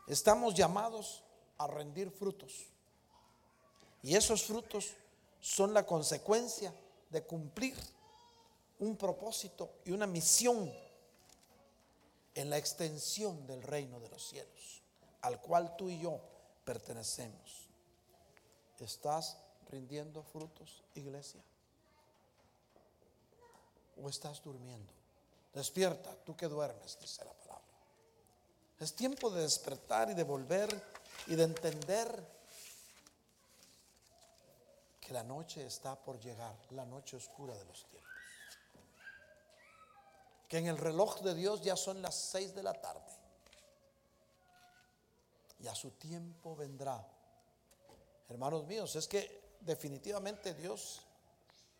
Estamos llamados a rendir frutos. Y esos frutos son la consecuencia de cumplir un propósito y una misión en la extensión del reino de los cielos, al cual tú y yo pertenecemos. ¿Estás rindiendo frutos, iglesia? ¿O estás durmiendo? Despierta, tú que duermes, dice la palabra. Es tiempo de despertar y de volver y de entender que la noche está por llegar, la noche oscura de los tiempos que en el reloj de Dios ya son las seis de la tarde. Y a su tiempo vendrá. Hermanos míos, es que definitivamente Dios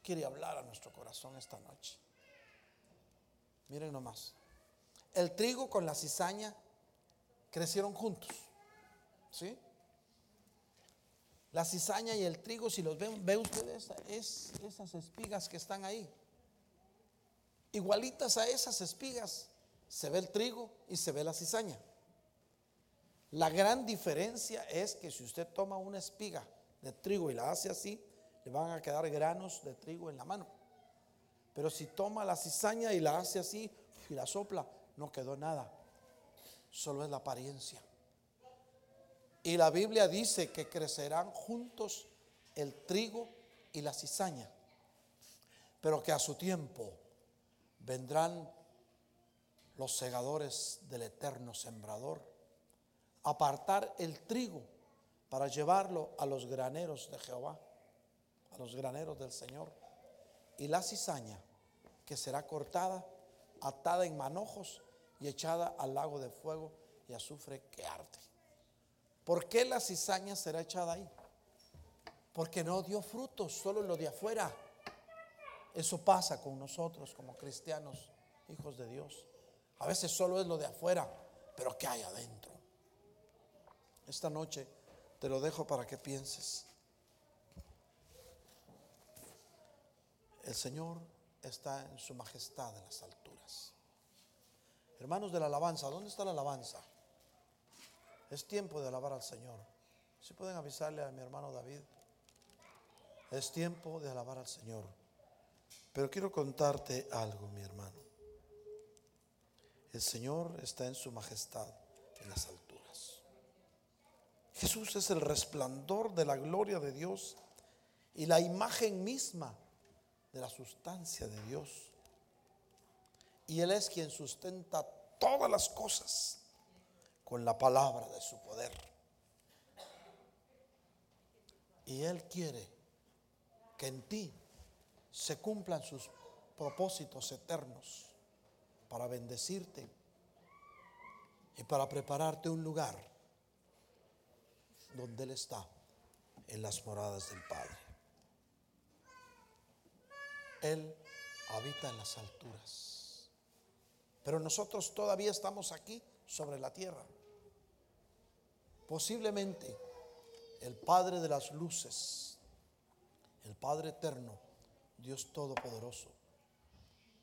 quiere hablar a nuestro corazón esta noche. Miren nomás. El trigo con la cizaña crecieron juntos. ¿Sí? La cizaña y el trigo, si los ven, ve ustedes es, esas espigas que están ahí igualitas a esas espigas, se ve el trigo y se ve la cizaña. La gran diferencia es que si usted toma una espiga de trigo y la hace así, le van a quedar granos de trigo en la mano. Pero si toma la cizaña y la hace así y la sopla, no quedó nada. Solo es la apariencia. Y la Biblia dice que crecerán juntos el trigo y la cizaña, pero que a su tiempo vendrán los segadores del eterno sembrador, apartar el trigo para llevarlo a los graneros de Jehová, a los graneros del Señor, y la cizaña que será cortada, atada en manojos y echada al lago de fuego y azufre que arde. ¿Por qué la cizaña será echada ahí? Porque no dio frutos, solo lo de afuera. Eso pasa con nosotros como cristianos, hijos de Dios. A veces solo es lo de afuera, pero ¿qué hay adentro? Esta noche te lo dejo para que pienses. El Señor está en su majestad en las alturas. Hermanos de la alabanza, ¿dónde está la alabanza? Es tiempo de alabar al Señor. Si pueden avisarle a mi hermano David, es tiempo de alabar al Señor. Pero quiero contarte algo, mi hermano. El Señor está en su majestad en las alturas. Jesús es el resplandor de la gloria de Dios y la imagen misma de la sustancia de Dios. Y Él es quien sustenta todas las cosas con la palabra de su poder. Y Él quiere que en ti se cumplan sus propósitos eternos para bendecirte y para prepararte un lugar donde Él está, en las moradas del Padre. Él habita en las alturas, pero nosotros todavía estamos aquí sobre la tierra. Posiblemente el Padre de las luces, el Padre eterno, Dios Todopoderoso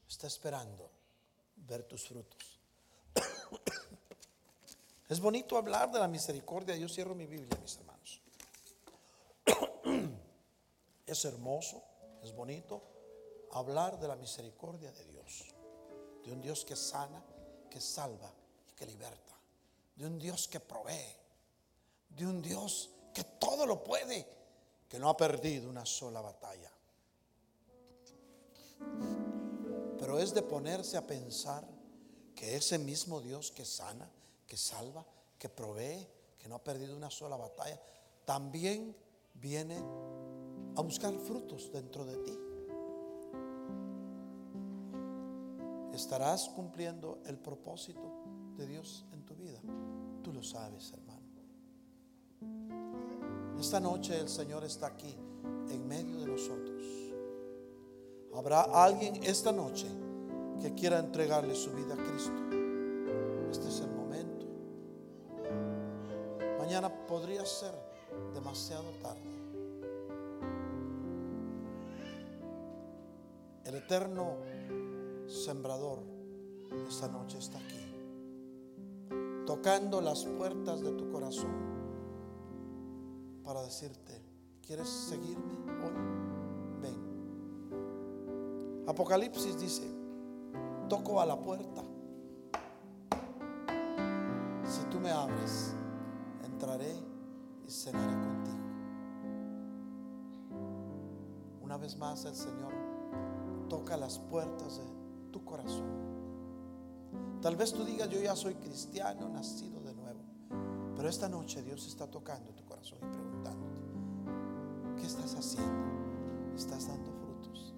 está esperando ver tus frutos. Es bonito hablar de la misericordia. Yo cierro mi Biblia, mis hermanos. Es hermoso, es bonito hablar de la misericordia de Dios. De un Dios que sana, que salva y que liberta. De un Dios que provee. De un Dios que todo lo puede, que no ha perdido una sola batalla. Pero es de ponerse a pensar que ese mismo Dios que sana, que salva, que provee, que no ha perdido una sola batalla, también viene a buscar frutos dentro de ti. ¿Estarás cumpliendo el propósito de Dios en tu vida? Tú lo sabes, hermano. Esta noche el Señor está aquí en medio de nosotros. Habrá alguien esta noche que quiera entregarle su vida a Cristo. Este es el momento. Mañana podría ser demasiado tarde. El eterno sembrador esta noche está aquí, tocando las puertas de tu corazón para decirte, ¿quieres seguirme hoy? Ven. Apocalipsis dice, toco a la puerta. Si tú me abres, entraré y cenaré contigo. Una vez más el Señor toca las puertas de tu corazón. Tal vez tú digas, yo ya soy cristiano, nacido de nuevo. Pero esta noche Dios está tocando tu corazón y preguntándote, ¿qué estás haciendo? ¿Estás dando frutos?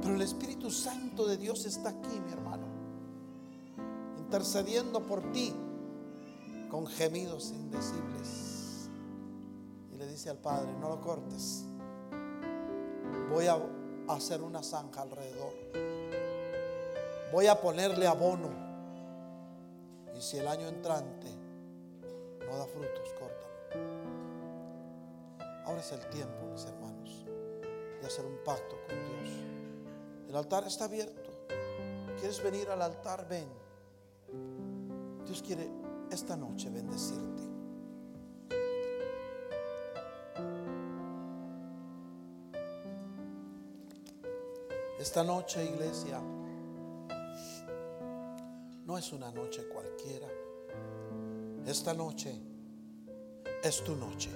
Pero el Espíritu Santo de Dios está aquí, mi hermano, intercediendo por ti con gemidos indecibles. Y le dice al Padre, no lo cortes voy a hacer una zanja alrededor. Voy a ponerle abono. Y si el año entrante no da frutos, córtalo. Ahora es el tiempo, mis hermanos, de hacer un pacto con Dios. El altar está abierto. ¿Quieres venir al altar? Ven. Dios quiere esta noche bendecirte. Esta noche, iglesia, no es una noche cualquiera. Esta noche es tu noche.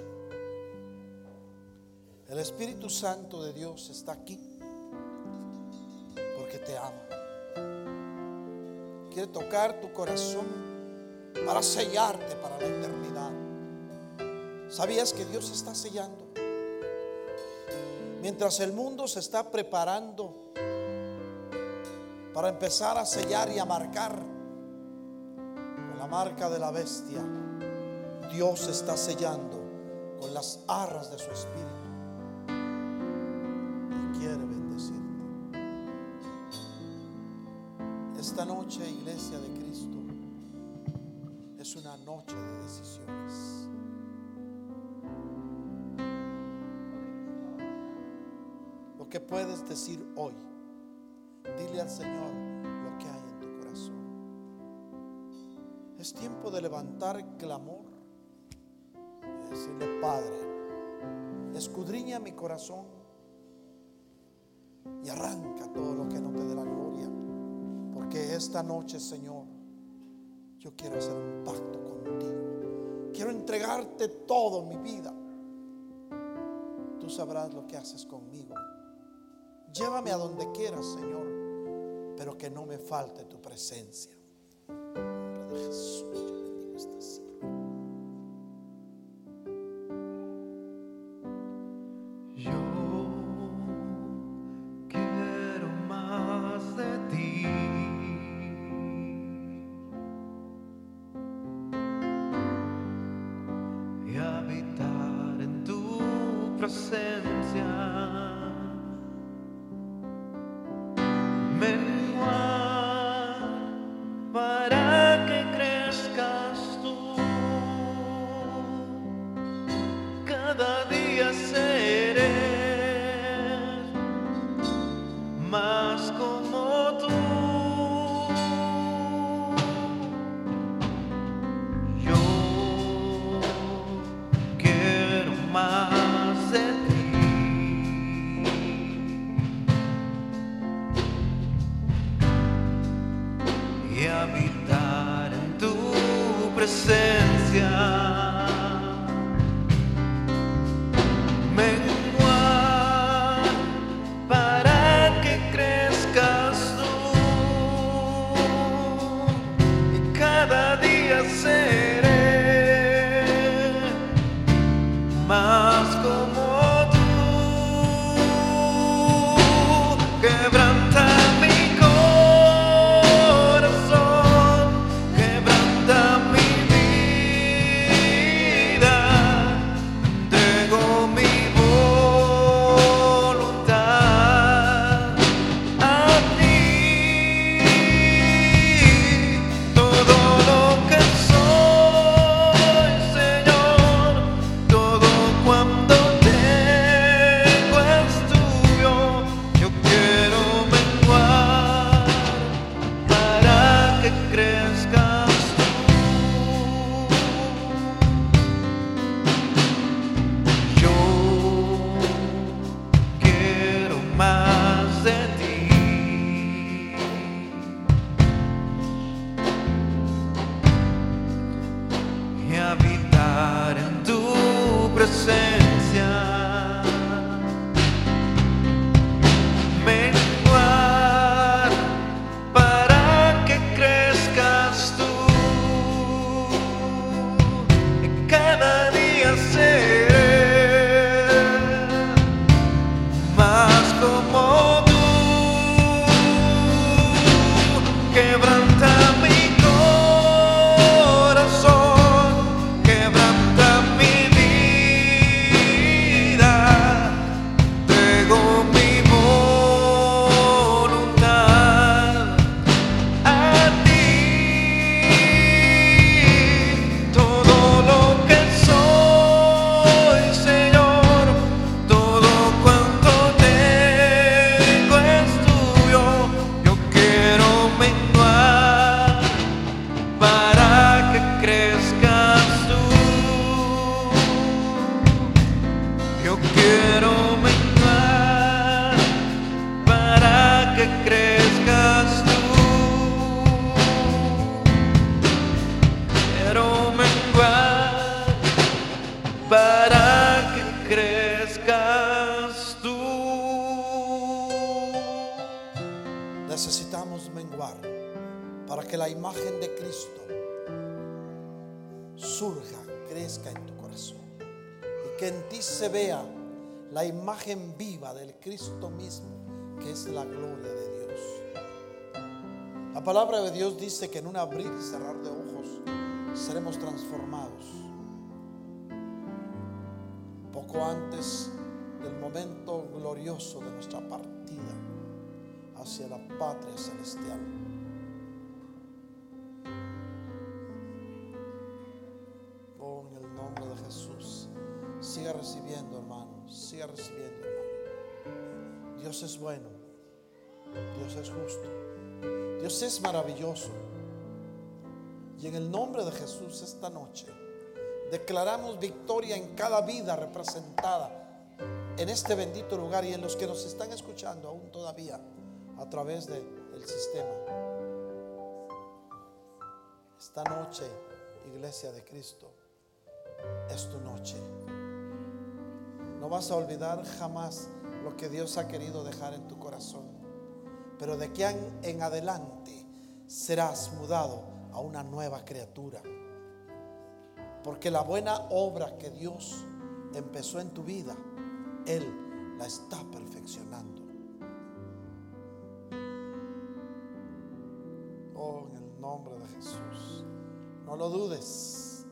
El Espíritu Santo de Dios está aquí porque te ama. Quiere tocar tu corazón para sellarte para la eternidad. ¿Sabías que Dios está sellando? Mientras el mundo se está preparando para empezar a sellar y a marcar con la marca de la bestia. Dios está sellando con las arras de su espíritu y quiere bendecirte. Esta noche, iglesia de Cristo, es una noche de decisiones. Lo que puedes decir hoy Dile al Señor Es tiempo de levantar clamor y decirle, Padre, escudriña mi corazón y arranca todo lo que no te dé la gloria. Porque esta noche, Señor, yo quiero hacer un pacto contigo. Quiero entregarte todo mi vida. Tú sabrás lo que haces conmigo. Llévame a donde quieras, Señor pero que no me falte tu presencia. Surja, crezca en tu corazón. Y que en ti se vea la imagen viva del Cristo mismo, que es la gloria de Dios. La palabra de Dios dice que en un abrir y cerrar de ojos seremos transformados. Poco antes del momento glorioso de nuestra partida hacia la patria celestial. Siga recibiendo. Dios es bueno. Dios es justo. Dios es maravilloso. Y en el nombre de Jesús esta noche declaramos victoria en cada vida representada en este bendito lugar y en los que nos están escuchando aún todavía a través del sistema. Esta noche, iglesia de Cristo, es tu noche. No vas a olvidar jamás lo que Dios ha querido dejar en tu corazón. Pero de que en adelante serás mudado a una nueva criatura. Porque la buena obra que Dios empezó en tu vida, Él la está perfeccionando. Oh, en el nombre de Jesús. No lo dudes.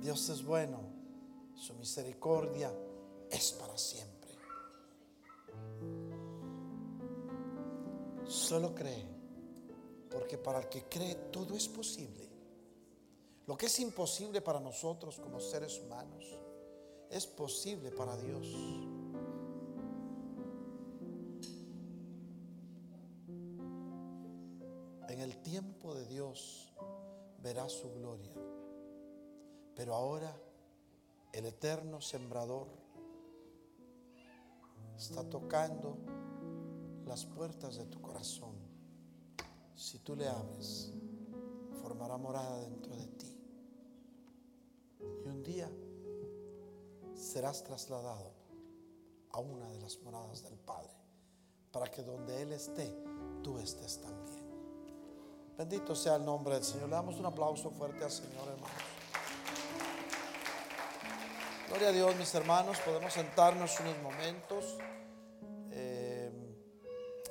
Dios es bueno. Su misericordia es para siempre. Solo cree. Porque para el que cree todo es posible. Lo que es imposible para nosotros como seres humanos es posible para Dios. En el tiempo de Dios verás su gloria. Pero ahora el eterno sembrador está tocando las puertas de tu corazón. Si tú le abres, formará morada dentro de ti. Y un día serás trasladado a una de las moradas del Padre, para que donde Él esté, tú estés también. Bendito sea el nombre del Señor. Le damos un aplauso fuerte al Señor, hermanos. Gloria a Dios, mis hermanos. Podemos sentarnos unos momentos. Eh,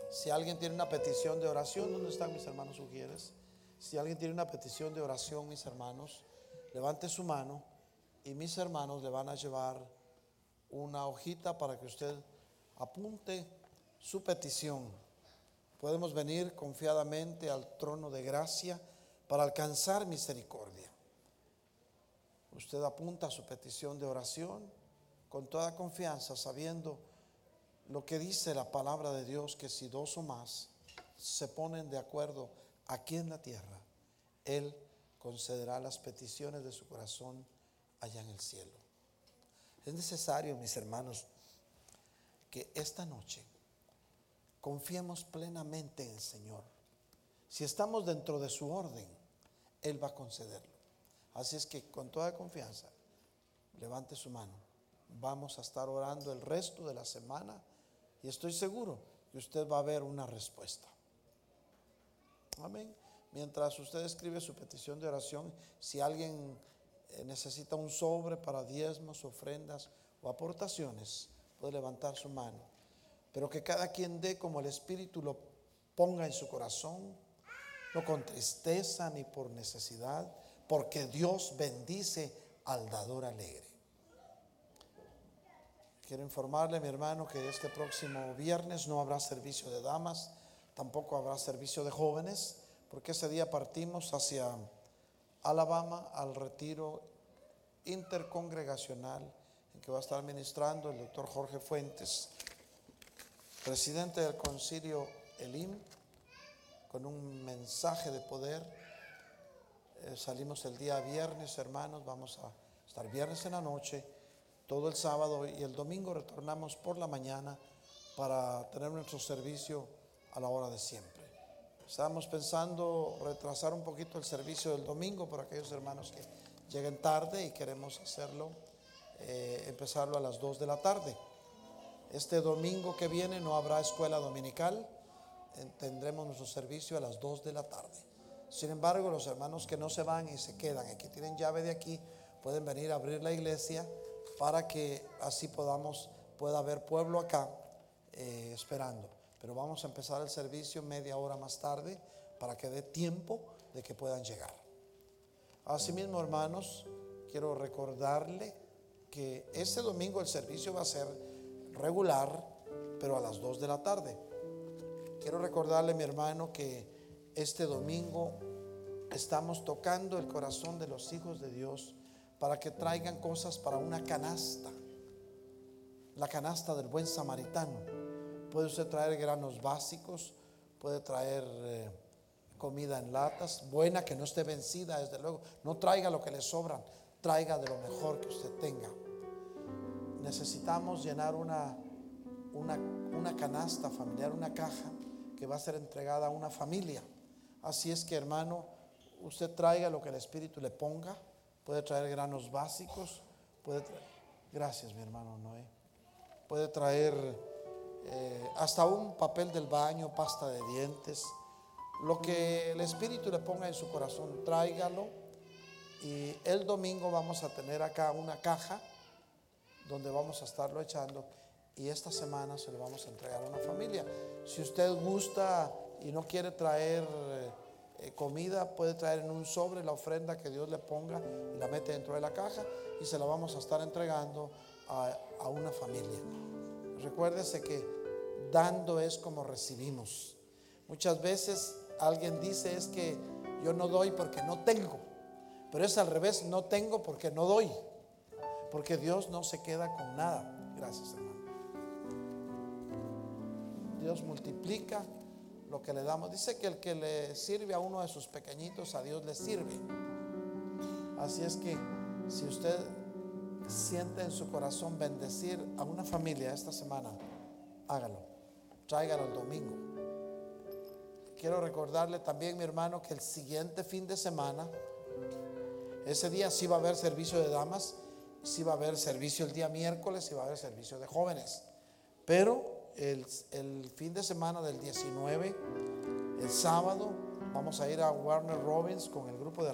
si alguien tiene una petición de oración, ¿dónde están mis hermanos Ujieres? Si alguien tiene una petición de oración, mis hermanos, levante su mano y mis hermanos le van a llevar una hojita para que usted apunte su petición. Podemos venir confiadamente al trono de gracia para alcanzar misericordia. Usted apunta su petición de oración con toda confianza, sabiendo lo que dice la palabra de Dios, que si dos o más se ponen de acuerdo aquí en la tierra, Él concederá las peticiones de su corazón allá en el cielo. Es necesario, mis hermanos, que esta noche confiemos plenamente en el Señor. Si estamos dentro de su orden, Él va a concederlo. Así es que con toda confianza, levante su mano. Vamos a estar orando el resto de la semana y estoy seguro que usted va a ver una respuesta. Amén. Mientras usted escribe su petición de oración, si alguien eh, necesita un sobre para diezmos, ofrendas o aportaciones, puede levantar su mano. Pero que cada quien dé como el Espíritu lo ponga en su corazón, no con tristeza ni por necesidad, porque Dios bendice al dador alegre. Quiero informarle, mi hermano, que este próximo viernes no habrá servicio de damas, tampoco habrá servicio de jóvenes, porque ese día partimos hacia Alabama al retiro intercongregacional en que va a estar ministrando el doctor Jorge Fuentes, presidente del concilio Elim, con un mensaje de poder. Eh, salimos el día viernes, hermanos, vamos a estar viernes en la noche, todo el sábado y el domingo retornamos por la mañana para tener nuestro servicio a la hora de siempre. Estábamos pensando retrasar un poquito el servicio del domingo para aquellos hermanos que lleguen tarde y queremos hacerlo, eh, empezarlo a las 2 de la tarde. Este domingo que viene no habrá escuela dominical, eh, tendremos nuestro servicio a las 2 de la tarde. Sin embargo, los hermanos que no se van y se quedan, aquí tienen llave de aquí, pueden venir a abrir la iglesia para que así podamos, pueda haber pueblo acá eh, esperando. Pero vamos a empezar el servicio media hora más tarde para que dé tiempo de que puedan llegar. Asimismo, hermanos, quiero recordarle que este domingo el servicio va a ser regular, pero a las 2 de la tarde. Quiero recordarle, mi hermano, que este domingo estamos tocando el corazón de los hijos de Dios para que traigan cosas para una canasta, la canasta del buen samaritano Puede usted traer granos básicos, puede traer eh, comida en latas, buena que no esté vencida, desde luego. No traiga lo que le sobran, traiga de lo mejor que usted tenga. Necesitamos llenar una, una, una canasta familiar, una caja que va a ser entregada a una familia. Así es que, hermano, usted traiga lo que el Espíritu le ponga. Puede traer granos básicos, puede gracias, mi hermano Noé. Puede traer eh, hasta un papel del baño, pasta de dientes, lo que el Espíritu le ponga en su corazón, tráigalo. Y el domingo vamos a tener acá una caja donde vamos a estarlo echando y esta semana se lo vamos a entregar a una familia. Si usted gusta y no quiere traer eh, comida, puede traer en un sobre la ofrenda que Dios le ponga y la mete dentro de la caja y se la vamos a estar entregando a, a una familia. Recuérdese que dando es como recibimos. Muchas veces alguien dice es que yo no doy porque no tengo, pero es al revés, no tengo porque no doy, porque Dios no se queda con nada. Gracias, hermano. Dios multiplica lo que le damos. Dice que el que le sirve a uno de sus pequeñitos, a Dios le sirve. Así es que si usted siente en su corazón bendecir a una familia esta semana, hágalo tráigalo el domingo. Quiero recordarle también, mi hermano, que el siguiente fin de semana, ese día sí va a haber servicio de damas, sí va a haber servicio el día miércoles, y va a haber servicio de jóvenes. Pero el, fin de semana del 19, el sábado, Vamos a ir a Warner Robbins con el grupo de